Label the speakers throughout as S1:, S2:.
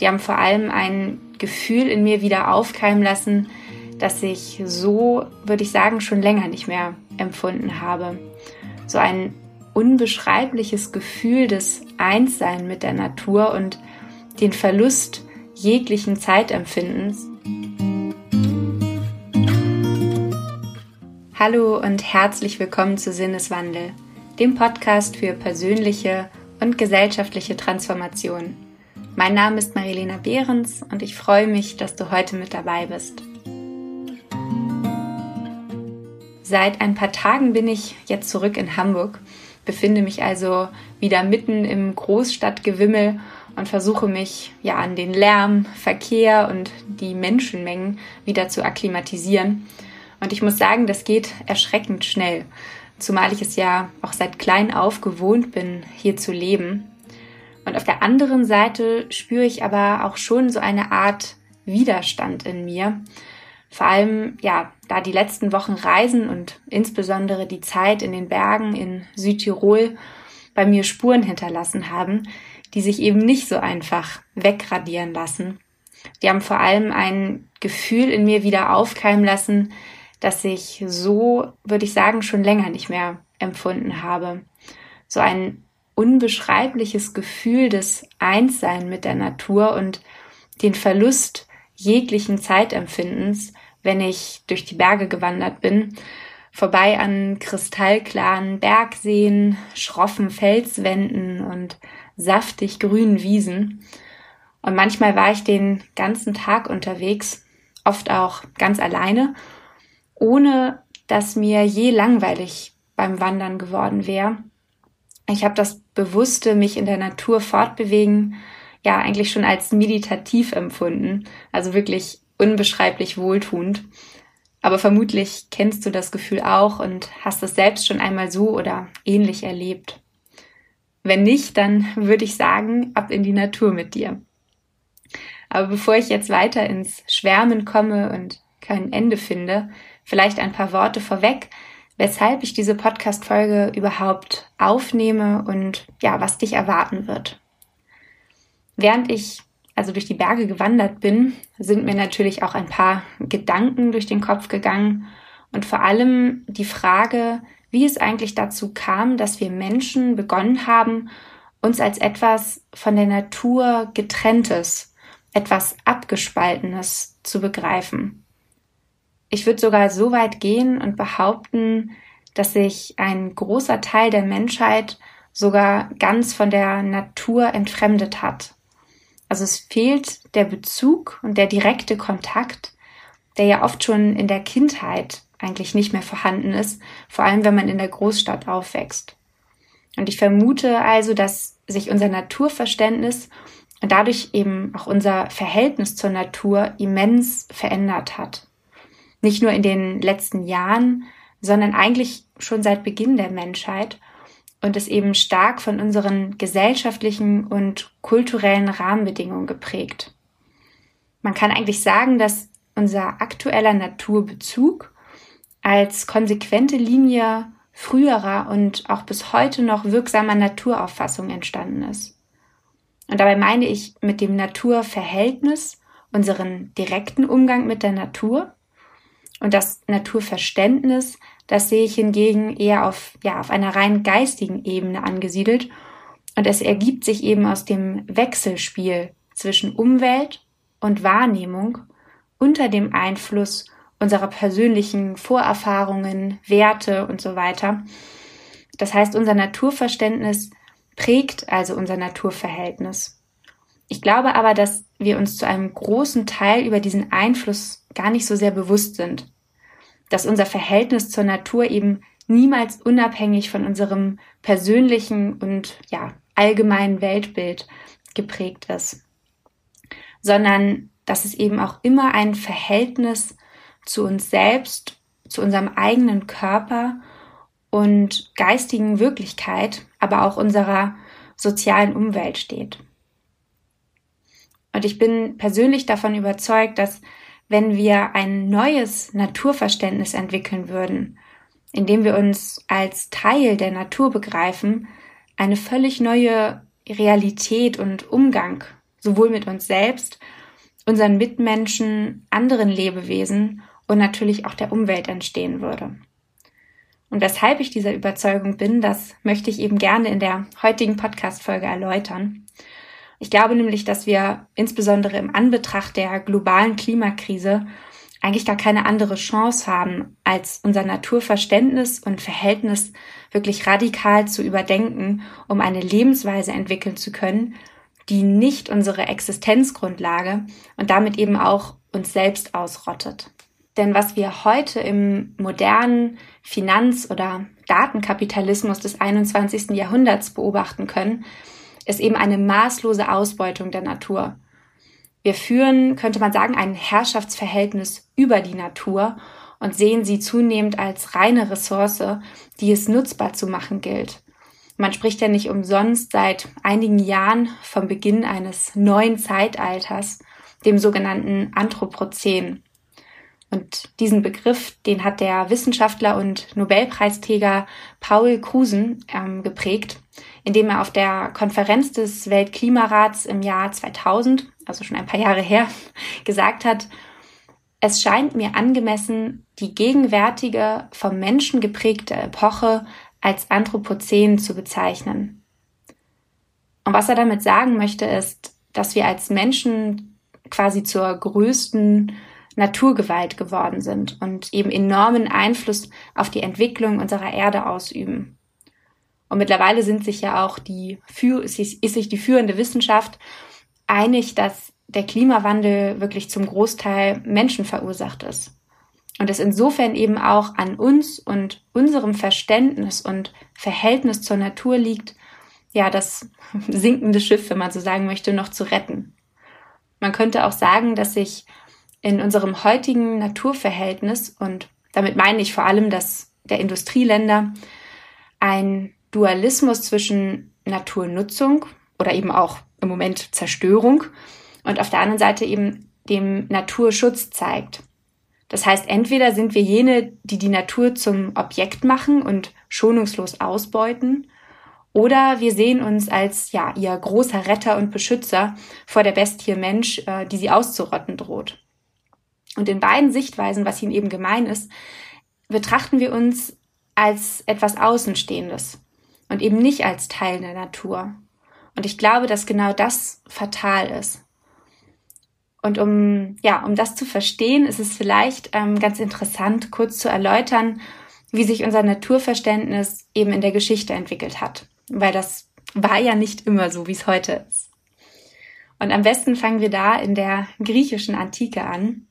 S1: Die haben vor allem ein Gefühl in mir wieder aufkeimen lassen, das ich so, würde ich sagen, schon länger nicht mehr empfunden habe. So ein unbeschreibliches Gefühl des Einssein mit der Natur und den Verlust jeglichen Zeitempfindens. Hallo und herzlich willkommen zu Sinneswandel, dem Podcast für persönliche und gesellschaftliche Transformation. Mein Name ist Marilena Behrens und ich freue mich, dass du heute mit dabei bist. Seit ein paar Tagen bin ich jetzt zurück in Hamburg, befinde mich also wieder mitten im Großstadtgewimmel und versuche mich ja an den Lärm, Verkehr und die Menschenmengen wieder zu akklimatisieren. Und ich muss sagen, das geht erschreckend schnell, zumal ich es ja auch seit klein auf gewohnt bin, hier zu leben. Und auf der anderen Seite spüre ich aber auch schon so eine Art Widerstand in mir. Vor allem, ja, da die letzten Wochen Reisen und insbesondere die Zeit in den Bergen in Südtirol bei mir Spuren hinterlassen haben, die sich eben nicht so einfach wegradieren lassen. Die haben vor allem ein Gefühl in mir wieder aufkeimen lassen, das ich so, würde ich sagen, schon länger nicht mehr empfunden habe. So ein unbeschreibliches Gefühl des Einssein mit der Natur und den Verlust jeglichen Zeitempfindens, wenn ich durch die Berge gewandert bin, vorbei an kristallklaren Bergseen, schroffen Felswänden und saftig grünen Wiesen. Und manchmal war ich den ganzen Tag unterwegs, oft auch ganz alleine, ohne dass mir je langweilig beim Wandern geworden wäre. Ich habe das bewusste mich in der Natur fortbewegen ja eigentlich schon als meditativ empfunden, also wirklich unbeschreiblich wohltuend. Aber vermutlich kennst du das Gefühl auch und hast es selbst schon einmal so oder ähnlich erlebt. Wenn nicht, dann würde ich sagen, ab in die Natur mit dir. Aber bevor ich jetzt weiter ins Schwärmen komme und kein Ende finde, vielleicht ein paar Worte vorweg, weshalb ich diese Podcast-Folge überhaupt aufnehme und ja, was dich erwarten wird. Während ich also durch die Berge gewandert bin, sind mir natürlich auch ein paar Gedanken durch den Kopf gegangen und vor allem die Frage, wie es eigentlich dazu kam, dass wir Menschen begonnen haben, uns als etwas von der Natur getrenntes, etwas abgespaltenes zu begreifen. Ich würde sogar so weit gehen und behaupten, dass sich ein großer Teil der Menschheit sogar ganz von der Natur entfremdet hat. Also es fehlt der Bezug und der direkte Kontakt, der ja oft schon in der Kindheit eigentlich nicht mehr vorhanden ist, vor allem wenn man in der Großstadt aufwächst. Und ich vermute also, dass sich unser Naturverständnis und dadurch eben auch unser Verhältnis zur Natur immens verändert hat. Nicht nur in den letzten Jahren, sondern eigentlich schon seit Beginn der Menschheit und ist eben stark von unseren gesellschaftlichen und kulturellen Rahmenbedingungen geprägt. Man kann eigentlich sagen, dass unser aktueller Naturbezug als konsequente Linie früherer und auch bis heute noch wirksamer Naturauffassung entstanden ist. Und dabei meine ich mit dem Naturverhältnis unseren direkten Umgang mit der Natur und das Naturverständnis das sehe ich hingegen eher auf, ja, auf einer rein geistigen Ebene angesiedelt. Und es ergibt sich eben aus dem Wechselspiel zwischen Umwelt und Wahrnehmung unter dem Einfluss unserer persönlichen Vorerfahrungen, Werte und so weiter. Das heißt, unser Naturverständnis prägt also unser Naturverhältnis. Ich glaube aber, dass wir uns zu einem großen Teil über diesen Einfluss gar nicht so sehr bewusst sind dass unser Verhältnis zur Natur eben niemals unabhängig von unserem persönlichen und ja, allgemeinen Weltbild geprägt ist, sondern dass es eben auch immer ein Verhältnis zu uns selbst, zu unserem eigenen Körper und geistigen Wirklichkeit, aber auch unserer sozialen Umwelt steht. Und ich bin persönlich davon überzeugt, dass wenn wir ein neues Naturverständnis entwickeln würden, indem wir uns als Teil der Natur begreifen, eine völlig neue Realität und Umgang sowohl mit uns selbst, unseren Mitmenschen, anderen Lebewesen und natürlich auch der Umwelt entstehen würde. Und weshalb ich dieser Überzeugung bin, das möchte ich eben gerne in der heutigen Podcast-Folge erläutern. Ich glaube nämlich, dass wir insbesondere im Anbetracht der globalen Klimakrise eigentlich gar keine andere Chance haben, als unser Naturverständnis und Verhältnis wirklich radikal zu überdenken, um eine Lebensweise entwickeln zu können, die nicht unsere Existenzgrundlage und damit eben auch uns selbst ausrottet. Denn was wir heute im modernen Finanz- oder Datenkapitalismus des 21. Jahrhunderts beobachten können, ist eben eine maßlose Ausbeutung der Natur. Wir führen, könnte man sagen, ein Herrschaftsverhältnis über die Natur und sehen sie zunehmend als reine Ressource, die es nutzbar zu machen gilt. Man spricht ja nicht umsonst seit einigen Jahren vom Beginn eines neuen Zeitalters, dem sogenannten Anthropozän. Und diesen Begriff, den hat der Wissenschaftler und Nobelpreisträger Paul Krusen ähm, geprägt, indem er auf der Konferenz des Weltklimarats im Jahr 2000, also schon ein paar Jahre her, gesagt hat, es scheint mir angemessen, die gegenwärtige vom Menschen geprägte Epoche als Anthropozän zu bezeichnen. Und was er damit sagen möchte, ist, dass wir als Menschen quasi zur größten Naturgewalt geworden sind und eben enormen Einfluss auf die Entwicklung unserer Erde ausüben. Und mittlerweile sind sich ja auch die, ist sich die führende Wissenschaft einig, dass der Klimawandel wirklich zum Großteil Menschen verursacht ist. Und es insofern eben auch an uns und unserem Verständnis und Verhältnis zur Natur liegt, ja, das sinkende Schiff, wenn man so sagen möchte, noch zu retten. Man könnte auch sagen, dass sich in unserem heutigen Naturverhältnis, und damit meine ich vor allem das der Industrieländer, ein Dualismus zwischen Naturnutzung oder eben auch im Moment Zerstörung und auf der anderen Seite eben dem Naturschutz zeigt. Das heißt, entweder sind wir jene, die die Natur zum Objekt machen und schonungslos ausbeuten, oder wir sehen uns als ja ihr großer Retter und Beschützer vor der Bestie Mensch, äh, die sie auszurotten droht. Und in beiden Sichtweisen, was ihnen eben gemein ist, betrachten wir uns als etwas Außenstehendes und eben nicht als Teil der Natur. Und ich glaube, dass genau das fatal ist. Und um, ja, um das zu verstehen, ist es vielleicht ähm, ganz interessant, kurz zu erläutern, wie sich unser Naturverständnis eben in der Geschichte entwickelt hat. Weil das war ja nicht immer so, wie es heute ist. Und am besten fangen wir da in der griechischen Antike an.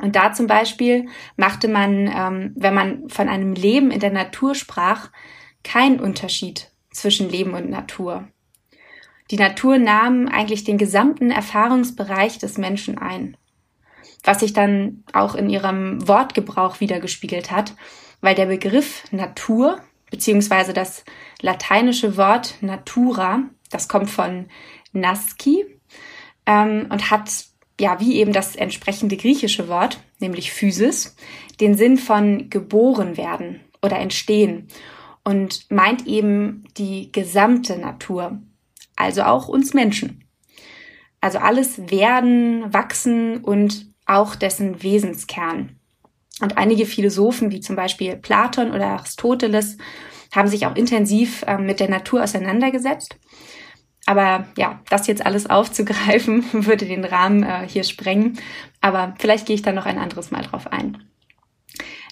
S1: Und da zum Beispiel machte man, ähm, wenn man von einem Leben in der Natur sprach, keinen Unterschied zwischen Leben und Natur. Die Natur nahm eigentlich den gesamten Erfahrungsbereich des Menschen ein, was sich dann auch in ihrem Wortgebrauch wiedergespiegelt hat, weil der Begriff Natur beziehungsweise das lateinische Wort natura, das kommt von nasci ähm, und hat ja, wie eben das entsprechende griechische Wort, nämlich Physis, den Sinn von geboren werden oder entstehen und meint eben die gesamte Natur, also auch uns Menschen. Also alles werden, wachsen und auch dessen Wesenskern. Und einige Philosophen, wie zum Beispiel Platon oder Aristoteles, haben sich auch intensiv äh, mit der Natur auseinandergesetzt aber ja, das jetzt alles aufzugreifen, würde den Rahmen äh, hier sprengen. Aber vielleicht gehe ich da noch ein anderes Mal drauf ein.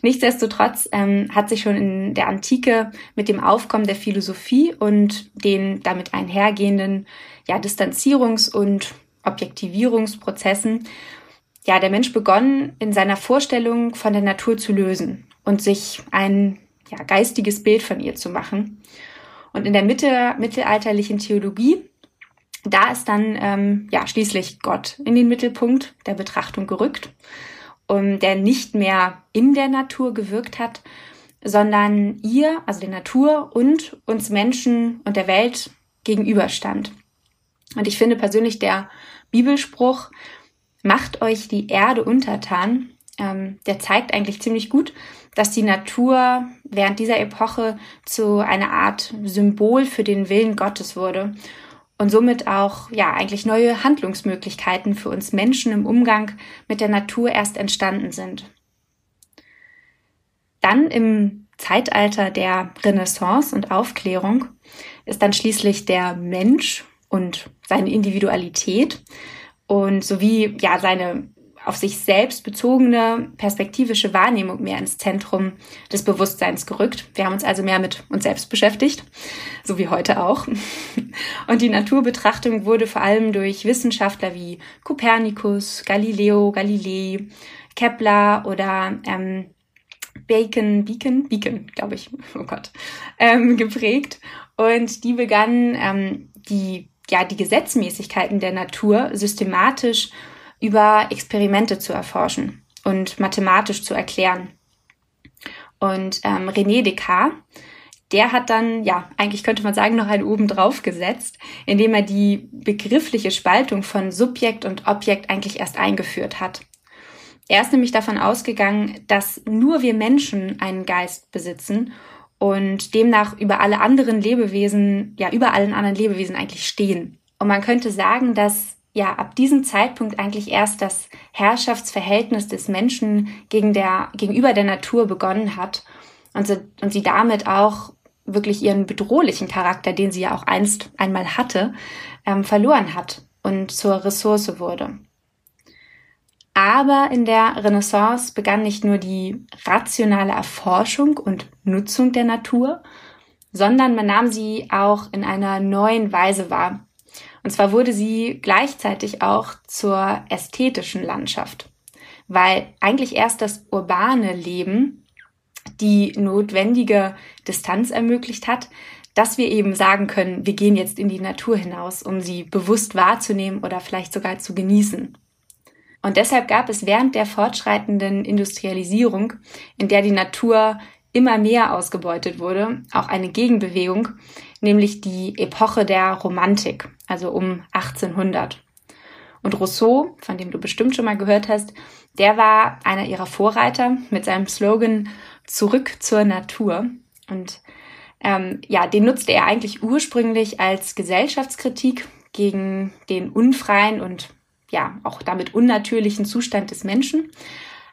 S1: Nichtsdestotrotz ähm, hat sich schon in der Antike mit dem Aufkommen der Philosophie und den damit einhergehenden ja, Distanzierungs- und Objektivierungsprozessen ja der Mensch begonnen, in seiner Vorstellung von der Natur zu lösen und sich ein ja, geistiges Bild von ihr zu machen. Und in der Mitte, mittelalterlichen Theologie, da ist dann ähm, ja schließlich Gott in den Mittelpunkt der Betrachtung gerückt, um, der nicht mehr in der Natur gewirkt hat, sondern ihr, also der Natur und uns Menschen und der Welt gegenüberstand. Und ich finde persönlich der Bibelspruch, macht euch die Erde untertan, ähm, der zeigt eigentlich ziemlich gut, dass die Natur während dieser Epoche zu einer Art Symbol für den Willen Gottes wurde und somit auch ja eigentlich neue Handlungsmöglichkeiten für uns Menschen im Umgang mit der Natur erst entstanden sind. Dann im Zeitalter der Renaissance und Aufklärung ist dann schließlich der Mensch und seine Individualität und sowie ja seine auf sich selbst bezogene perspektivische Wahrnehmung mehr ins Zentrum des Bewusstseins gerückt. Wir haben uns also mehr mit uns selbst beschäftigt, so wie heute auch. Und die Naturbetrachtung wurde vor allem durch Wissenschaftler wie Kopernikus, Galileo, Galilei, Kepler oder ähm, Bacon, Beacon, Beacon, glaube ich, oh Gott, ähm, geprägt. Und die begannen ähm, die ja die Gesetzmäßigkeiten der Natur systematisch über Experimente zu erforschen und mathematisch zu erklären. Und ähm, René Descartes, der hat dann, ja, eigentlich könnte man sagen, noch einen oben drauf gesetzt, indem er die begriffliche Spaltung von Subjekt und Objekt eigentlich erst eingeführt hat. Er ist nämlich davon ausgegangen, dass nur wir Menschen einen Geist besitzen und demnach über alle anderen Lebewesen, ja, über allen anderen Lebewesen eigentlich stehen. Und man könnte sagen, dass ja ab diesem Zeitpunkt eigentlich erst das Herrschaftsverhältnis des Menschen gegen der, gegenüber der Natur begonnen hat und sie, und sie damit auch wirklich ihren bedrohlichen Charakter, den sie ja auch einst einmal hatte, ähm, verloren hat und zur Ressource wurde. Aber in der Renaissance begann nicht nur die rationale Erforschung und Nutzung der Natur, sondern man nahm sie auch in einer neuen Weise wahr, und zwar wurde sie gleichzeitig auch zur ästhetischen Landschaft, weil eigentlich erst das urbane Leben die notwendige Distanz ermöglicht hat, dass wir eben sagen können, wir gehen jetzt in die Natur hinaus, um sie bewusst wahrzunehmen oder vielleicht sogar zu genießen. Und deshalb gab es während der fortschreitenden Industrialisierung, in der die Natur immer mehr ausgebeutet wurde, auch eine Gegenbewegung, nämlich die Epoche der Romantik, also um 1800. Und Rousseau, von dem du bestimmt schon mal gehört hast, der war einer ihrer Vorreiter mit seinem Slogan Zurück zur Natur. Und ähm, ja, den nutzte er eigentlich ursprünglich als Gesellschaftskritik gegen den unfreien und ja auch damit unnatürlichen Zustand des Menschen.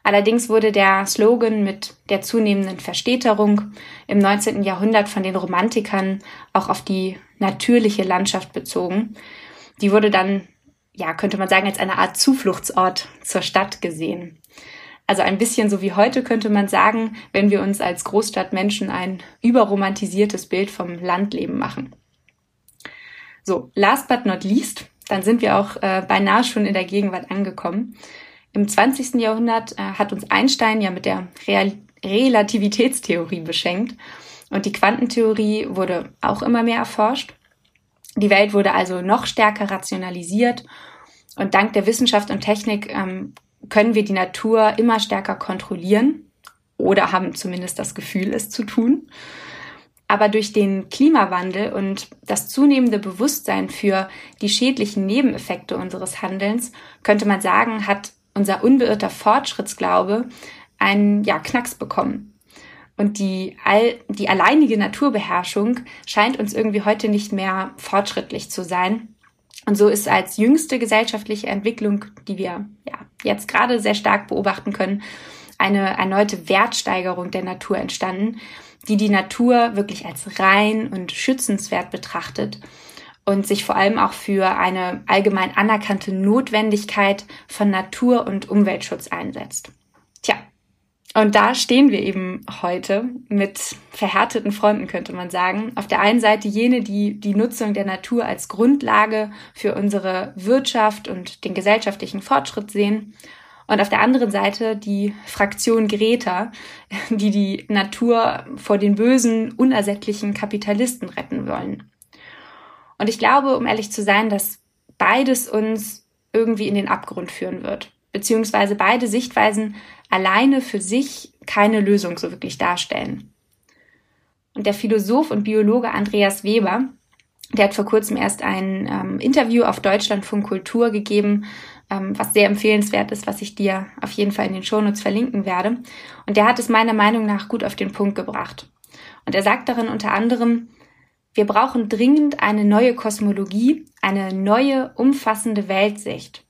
S1: Allerdings wurde der Slogan mit der zunehmenden Verstädterung im 19. Jahrhundert von den Romantikern auch auf die natürliche Landschaft bezogen. Die wurde dann, ja, könnte man sagen, als eine Art Zufluchtsort zur Stadt gesehen. Also ein bisschen so wie heute könnte man sagen, wenn wir uns als Großstadtmenschen ein überromantisiertes Bild vom Landleben machen. So, last but not least, dann sind wir auch äh, beinahe schon in der Gegenwart angekommen. Im 20. Jahrhundert äh, hat uns Einstein ja mit der Real Relativitätstheorie beschenkt und die Quantentheorie wurde auch immer mehr erforscht. Die Welt wurde also noch stärker rationalisiert und dank der Wissenschaft und Technik ähm, können wir die Natur immer stärker kontrollieren oder haben zumindest das Gefühl, es zu tun. Aber durch den Klimawandel und das zunehmende Bewusstsein für die schädlichen Nebeneffekte unseres Handelns könnte man sagen, hat unser unbeirrter Fortschrittsglaube einen ja, Knacks bekommen. Und die, all, die alleinige Naturbeherrschung scheint uns irgendwie heute nicht mehr fortschrittlich zu sein. Und so ist als jüngste gesellschaftliche Entwicklung, die wir ja jetzt gerade sehr stark beobachten können, eine erneute Wertsteigerung der Natur entstanden, die die Natur wirklich als rein und schützenswert betrachtet und sich vor allem auch für eine allgemein anerkannte Notwendigkeit von Natur- und Umweltschutz einsetzt. Tja, und da stehen wir eben heute mit verhärteten Fronten, könnte man sagen. Auf der einen Seite jene, die die Nutzung der Natur als Grundlage für unsere Wirtschaft und den gesellschaftlichen Fortschritt sehen. Und auf der anderen Seite die Fraktion Greta, die die Natur vor den bösen, unersättlichen Kapitalisten retten wollen. Und ich glaube, um ehrlich zu sein, dass beides uns irgendwie in den Abgrund führen wird. Beziehungsweise beide Sichtweisen alleine für sich keine Lösung so wirklich darstellen. Und der Philosoph und Biologe Andreas Weber, der hat vor kurzem erst ein ähm, Interview auf Deutschlandfunk Kultur gegeben, ähm, was sehr empfehlenswert ist, was ich dir auf jeden Fall in den Shownotes verlinken werde. Und der hat es meiner Meinung nach gut auf den Punkt gebracht. Und er sagt darin unter anderem, wir brauchen dringend eine neue Kosmologie, eine neue, umfassende Weltsicht.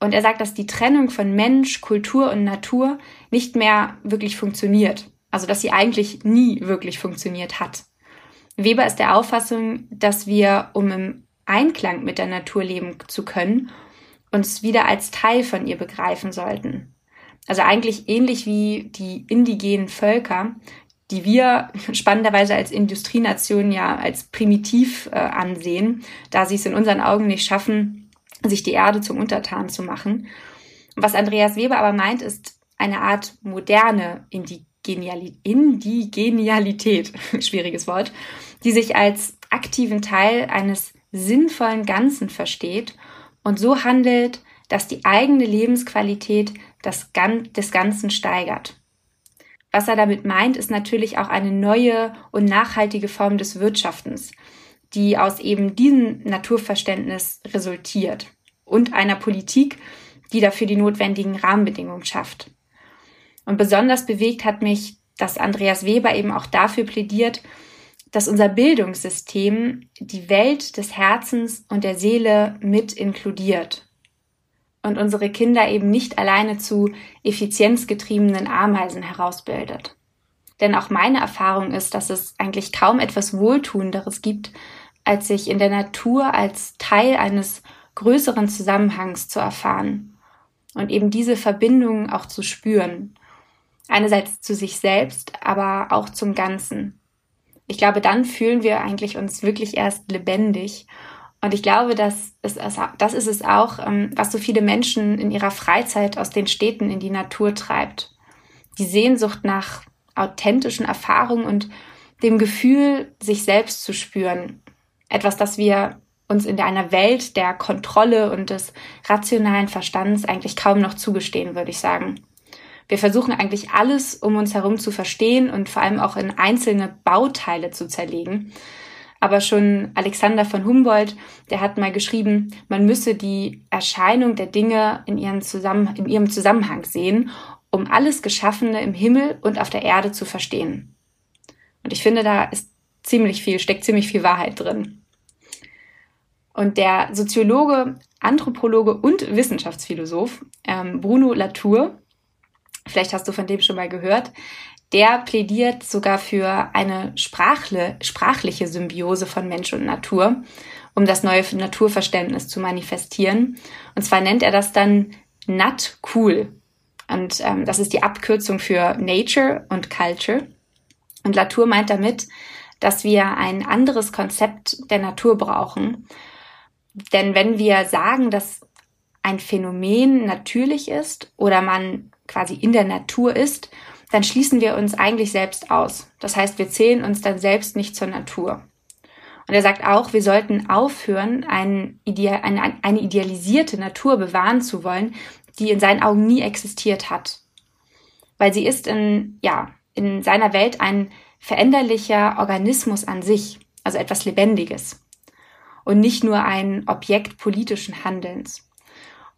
S1: Und er sagt, dass die Trennung von Mensch, Kultur und Natur nicht mehr wirklich funktioniert. Also, dass sie eigentlich nie wirklich funktioniert hat. Weber ist der Auffassung, dass wir, um im Einklang mit der Natur leben zu können, uns wieder als Teil von ihr begreifen sollten. Also eigentlich ähnlich wie die indigenen Völker, die wir spannenderweise als Industrienation ja als primitiv äh, ansehen, da sie es in unseren Augen nicht schaffen, sich die Erde zum Untertan zu machen. Was Andreas Weber aber meint, ist eine Art moderne Indigenialität, Indigenialität schwieriges Wort, die sich als aktiven Teil eines sinnvollen Ganzen versteht und so handelt, dass die eigene Lebensqualität das, des Ganzen steigert. Was er damit meint, ist natürlich auch eine neue und nachhaltige Form des Wirtschaftens, die aus eben diesem Naturverständnis resultiert und einer Politik, die dafür die notwendigen Rahmenbedingungen schafft. Und besonders bewegt hat mich, dass Andreas Weber eben auch dafür plädiert, dass unser Bildungssystem die Welt des Herzens und der Seele mit inkludiert und unsere Kinder eben nicht alleine zu effizienzgetriebenen Ameisen herausbildet. Denn auch meine Erfahrung ist, dass es eigentlich kaum etwas Wohltuenderes gibt, als sich in der Natur als Teil eines größeren Zusammenhangs zu erfahren und eben diese Verbindung auch zu spüren. Einerseits zu sich selbst, aber auch zum Ganzen ich glaube, dann fühlen wir eigentlich uns wirklich erst lebendig. Und ich glaube, das ist es, das ist es auch, ähm, was so viele Menschen in ihrer Freizeit aus den Städten in die Natur treibt. Die Sehnsucht nach authentischen Erfahrungen und dem Gefühl, sich selbst zu spüren. Etwas, das wir uns in einer Welt der Kontrolle und des rationalen Verstands eigentlich kaum noch zugestehen, würde ich sagen. Wir versuchen eigentlich alles um uns herum zu verstehen und vor allem auch in einzelne Bauteile zu zerlegen. Aber schon Alexander von Humboldt, der hat mal geschrieben, man müsse die Erscheinung der Dinge in, ihren Zusammen in ihrem Zusammenhang sehen, um alles Geschaffene im Himmel und auf der Erde zu verstehen. Und ich finde, da ist ziemlich viel, steckt ziemlich viel Wahrheit drin. Und der Soziologe, Anthropologe und Wissenschaftsphilosoph ähm, Bruno Latour, vielleicht hast du von dem schon mal gehört, der plädiert sogar für eine sprachle, sprachliche Symbiose von Mensch und Natur, um das neue Naturverständnis zu manifestieren. Und zwar nennt er das dann Nat Cool. Und ähm, das ist die Abkürzung für Nature und Culture. Und Latour meint damit, dass wir ein anderes Konzept der Natur brauchen. Denn wenn wir sagen, dass ein Phänomen natürlich ist oder man quasi in der Natur ist, dann schließen wir uns eigentlich selbst aus. Das heißt, wir zählen uns dann selbst nicht zur Natur. Und er sagt auch, wir sollten aufhören, eine, eine idealisierte Natur bewahren zu wollen, die in seinen Augen nie existiert hat. Weil sie ist in, ja, in seiner Welt ein veränderlicher Organismus an sich, also etwas Lebendiges. Und nicht nur ein Objekt politischen Handelns.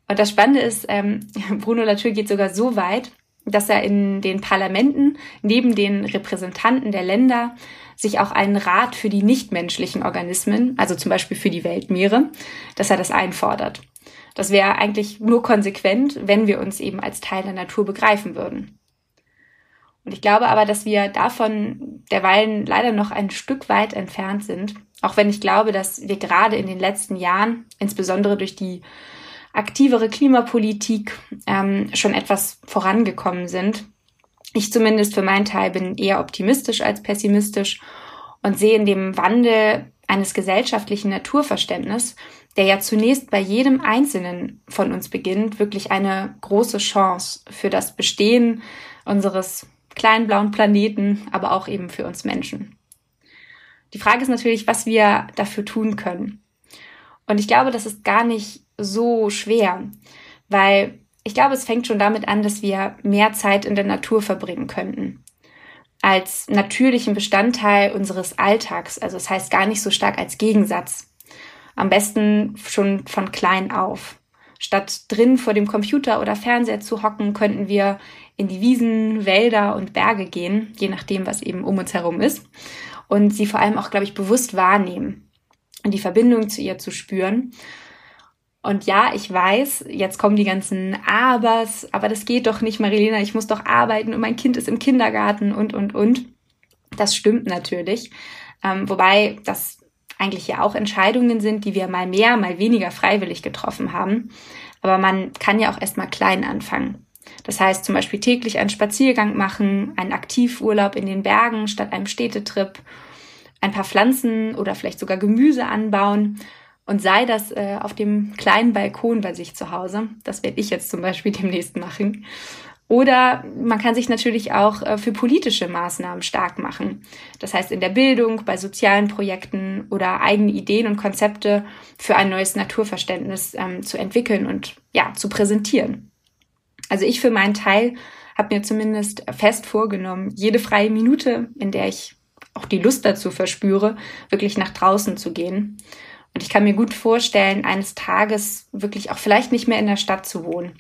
S1: Und das Spannende ist, ähm, Bruno Latour geht sogar so weit, dass er in den Parlamenten neben den Repräsentanten der Länder sich auch einen Rat für die nichtmenschlichen Organismen, also zum Beispiel für die Weltmeere, dass er das einfordert. Das wäre eigentlich nur konsequent, wenn wir uns eben als Teil der Natur begreifen würden. Und ich glaube aber, dass wir davon derweilen leider noch ein Stück weit entfernt sind, auch wenn ich glaube, dass wir gerade in den letzten Jahren, insbesondere durch die aktivere Klimapolitik ähm, schon etwas vorangekommen sind. Ich zumindest für meinen Teil bin eher optimistisch als pessimistisch und sehe in dem Wandel eines gesellschaftlichen Naturverständnisses, der ja zunächst bei jedem Einzelnen von uns beginnt, wirklich eine große Chance für das Bestehen unseres kleinen blauen Planeten, aber auch eben für uns Menschen. Die Frage ist natürlich, was wir dafür tun können. Und ich glaube, das ist gar nicht so schwer, weil ich glaube, es fängt schon damit an, dass wir mehr Zeit in der Natur verbringen könnten. Als natürlichen Bestandteil unseres Alltags, also das heißt gar nicht so stark als Gegensatz. Am besten schon von klein auf. Statt drin vor dem Computer oder Fernseher zu hocken, könnten wir in die Wiesen, Wälder und Berge gehen, je nachdem, was eben um uns herum ist, und sie vor allem auch, glaube ich, bewusst wahrnehmen die Verbindung zu ihr zu spüren. Und ja, ich weiß, jetzt kommen die ganzen Abers, aber das geht doch nicht, Marilena, ich muss doch arbeiten und mein Kind ist im Kindergarten und, und, und. Das stimmt natürlich. Ähm, wobei das eigentlich ja auch Entscheidungen sind, die wir mal mehr, mal weniger freiwillig getroffen haben. Aber man kann ja auch erstmal klein anfangen. Das heißt zum Beispiel täglich einen Spaziergang machen, einen Aktivurlaub in den Bergen statt einem Städtetrip, ein paar Pflanzen oder vielleicht sogar Gemüse anbauen und sei das äh, auf dem kleinen Balkon bei sich zu Hause. Das werde ich jetzt zum Beispiel demnächst machen. Oder man kann sich natürlich auch äh, für politische Maßnahmen stark machen. Das heißt in der Bildung, bei sozialen Projekten oder eigene Ideen und Konzepte für ein neues Naturverständnis ähm, zu entwickeln und ja, zu präsentieren. Also ich für meinen Teil habe mir zumindest fest vorgenommen, jede freie Minute, in der ich auch die Lust dazu verspüre, wirklich nach draußen zu gehen. Und ich kann mir gut vorstellen, eines Tages wirklich auch vielleicht nicht mehr in der Stadt zu wohnen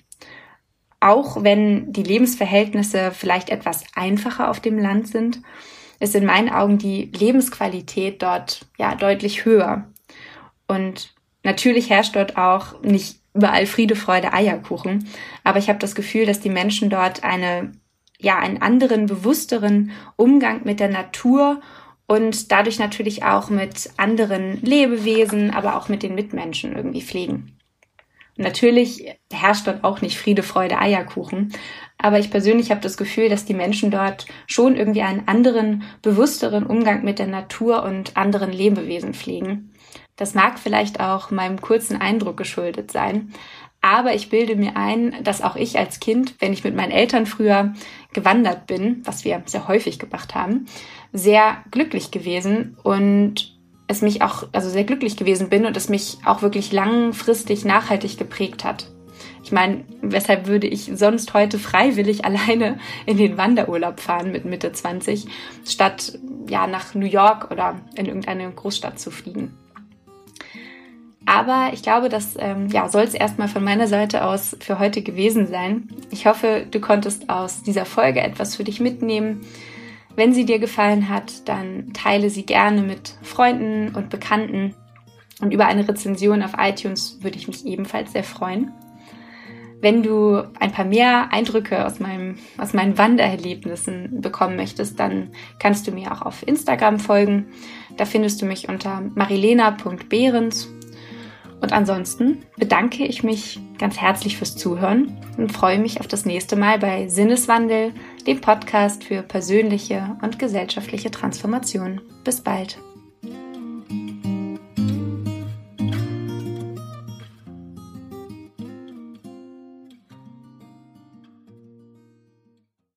S1: auch wenn die Lebensverhältnisse vielleicht etwas einfacher auf dem Land sind, ist in meinen Augen die Lebensqualität dort ja deutlich höher. Und natürlich herrscht dort auch nicht überall Friede, Freude, Eierkuchen, aber ich habe das Gefühl, dass die Menschen dort eine ja einen anderen, bewussteren Umgang mit der Natur und dadurch natürlich auch mit anderen Lebewesen, aber auch mit den Mitmenschen irgendwie pflegen. Natürlich herrscht dort auch nicht Friede, Freude, Eierkuchen. Aber ich persönlich habe das Gefühl, dass die Menschen dort schon irgendwie einen anderen, bewussteren Umgang mit der Natur und anderen Lebewesen pflegen. Das mag vielleicht auch meinem kurzen Eindruck geschuldet sein. Aber ich bilde mir ein, dass auch ich als Kind, wenn ich mit meinen Eltern früher gewandert bin, was wir sehr häufig gemacht haben, sehr glücklich gewesen und es mich auch also sehr glücklich gewesen bin und es mich auch wirklich langfristig nachhaltig geprägt hat. Ich meine, weshalb würde ich sonst heute freiwillig alleine in den Wanderurlaub fahren mit Mitte 20, statt ja nach New York oder in irgendeine Großstadt zu fliegen? Aber ich glaube, das ähm, ja, soll es erstmal von meiner Seite aus für heute gewesen sein. Ich hoffe, du konntest aus dieser Folge etwas für dich mitnehmen wenn sie dir gefallen hat, dann teile sie gerne mit Freunden und Bekannten. Und über eine Rezension auf iTunes würde ich mich ebenfalls sehr freuen. Wenn du ein paar mehr Eindrücke aus, meinem, aus meinen Wandererlebnissen bekommen möchtest, dann kannst du mir auch auf Instagram folgen. Da findest du mich unter marilena.behrens und ansonsten bedanke ich mich ganz herzlich fürs Zuhören und freue mich auf das nächste Mal bei Sinneswandel, dem Podcast für persönliche und gesellschaftliche Transformation. Bis bald.